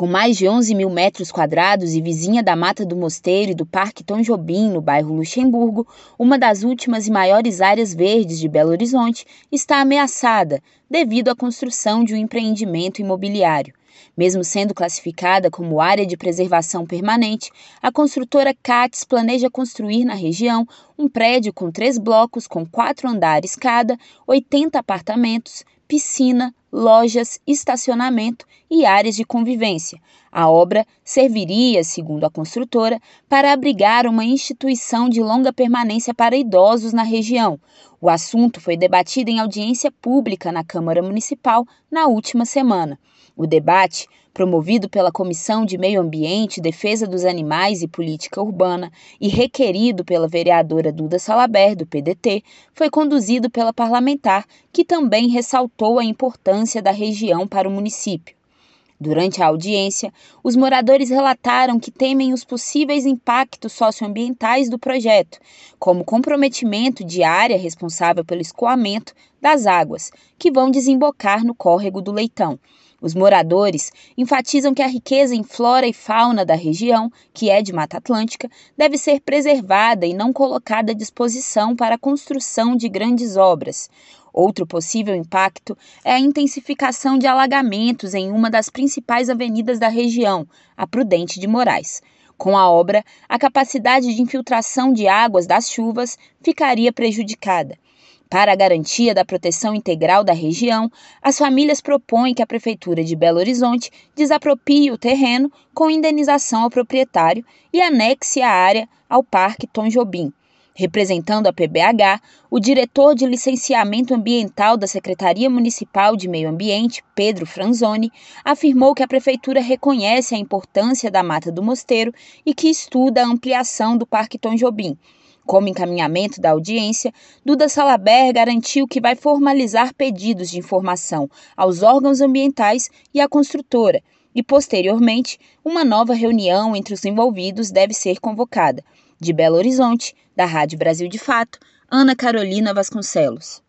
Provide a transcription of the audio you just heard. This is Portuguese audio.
Com mais de 11 mil metros quadrados e vizinha da Mata do Mosteiro e do Parque Tom Jobim, no bairro Luxemburgo, uma das últimas e maiores áreas verdes de Belo Horizonte está ameaçada devido à construção de um empreendimento imobiliário. Mesmo sendo classificada como área de preservação permanente, a construtora CATS planeja construir na região um prédio com três blocos com quatro andares cada, 80 apartamentos, piscina, lojas, estacionamento e áreas de convivência. A obra serviria, segundo a construtora, para abrigar uma instituição de longa permanência para idosos na região. O assunto foi debatido em audiência pública na Câmara Municipal na última semana. O debate, promovido pela Comissão de Meio Ambiente, Defesa dos Animais e Política Urbana e requerido pela vereadora Duda Salaber, do PDT, foi conduzido pela parlamentar, que também ressaltou a importância da região para o município. Durante a audiência, os moradores relataram que temem os possíveis impactos socioambientais do projeto, como comprometimento de área responsável pelo escoamento das águas, que vão desembocar no córrego do Leitão. Os moradores enfatizam que a riqueza em flora e fauna da região, que é de Mata Atlântica, deve ser preservada e não colocada à disposição para a construção de grandes obras. Outro possível impacto é a intensificação de alagamentos em uma das principais avenidas da região, a Prudente de Moraes. Com a obra, a capacidade de infiltração de águas das chuvas ficaria prejudicada. Para a garantia da proteção integral da região, as famílias propõem que a Prefeitura de Belo Horizonte desapropie o terreno com indenização ao proprietário e anexe a área ao Parque Tom Jobim. Representando a PBH, o diretor de licenciamento ambiental da Secretaria Municipal de Meio Ambiente, Pedro Franzoni, afirmou que a prefeitura reconhece a importância da Mata do Mosteiro e que estuda a ampliação do Parque Tom Jobim como encaminhamento da audiência, Duda Salaber garantiu que vai formalizar pedidos de informação aos órgãos ambientais e à construtora, e, posteriormente, uma nova reunião entre os envolvidos deve ser convocada. De Belo Horizonte, da Rádio Brasil de Fato, Ana Carolina Vasconcelos.